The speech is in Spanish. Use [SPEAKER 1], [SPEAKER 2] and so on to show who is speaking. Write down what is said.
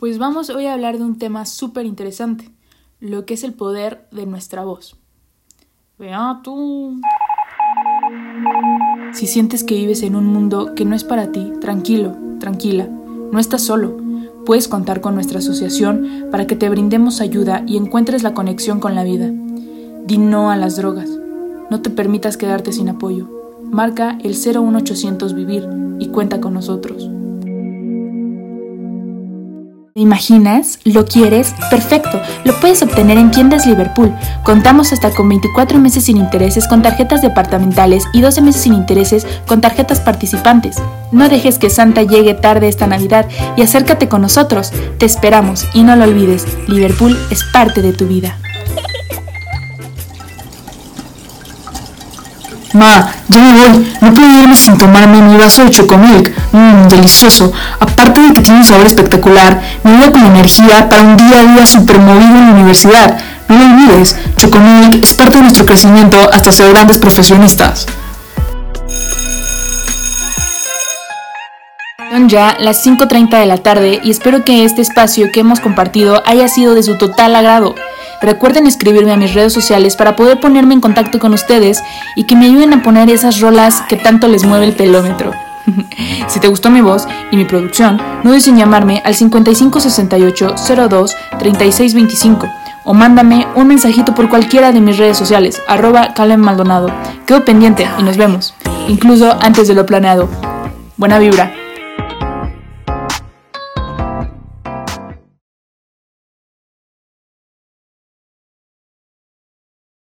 [SPEAKER 1] Pues vamos hoy a hablar de un tema súper interesante, lo que es el poder de nuestra voz. Vea tú. Si sientes que vives en un mundo que no es para ti, tranquilo, tranquila, no estás solo. Puedes contar con nuestra asociación para que te brindemos ayuda y encuentres la conexión con la vida. Di no a las drogas. No te permitas quedarte sin apoyo. Marca el 01800 Vivir y cuenta con nosotros
[SPEAKER 2] imaginas? ¿Lo quieres? Perfecto, lo puedes obtener en tiendas Liverpool. Contamos hasta con 24 meses sin intereses con tarjetas departamentales y 12 meses sin intereses con tarjetas participantes. No dejes que Santa llegue tarde esta Navidad y acércate con nosotros. Te esperamos y no lo olvides, Liverpool es parte de tu vida.
[SPEAKER 3] Ma, ya me voy. No puedo irme sin tomarme mi vaso de chocomilk. Mmm, delicioso. Aparte de que tiene un sabor espectacular, me ayuda con energía para un día a día super movido en la universidad. No lo olvides, Chocomilk es parte de nuestro crecimiento hasta ser grandes profesionistas.
[SPEAKER 2] Son ya las 5.30 de la tarde y espero que este espacio que hemos compartido haya sido de su total agrado. Recuerden escribirme a mis redes sociales para poder ponerme en contacto con ustedes y que me ayuden a poner esas rolas que tanto les mueve el telómetro. si te gustó mi voz y mi producción, no dudes en llamarme al 5568 02 3625 o mándame un mensajito por cualquiera de mis redes sociales, arroba Calen Maldonado. Quedo pendiente y nos vemos, incluso antes de lo planeado. Buena vibra.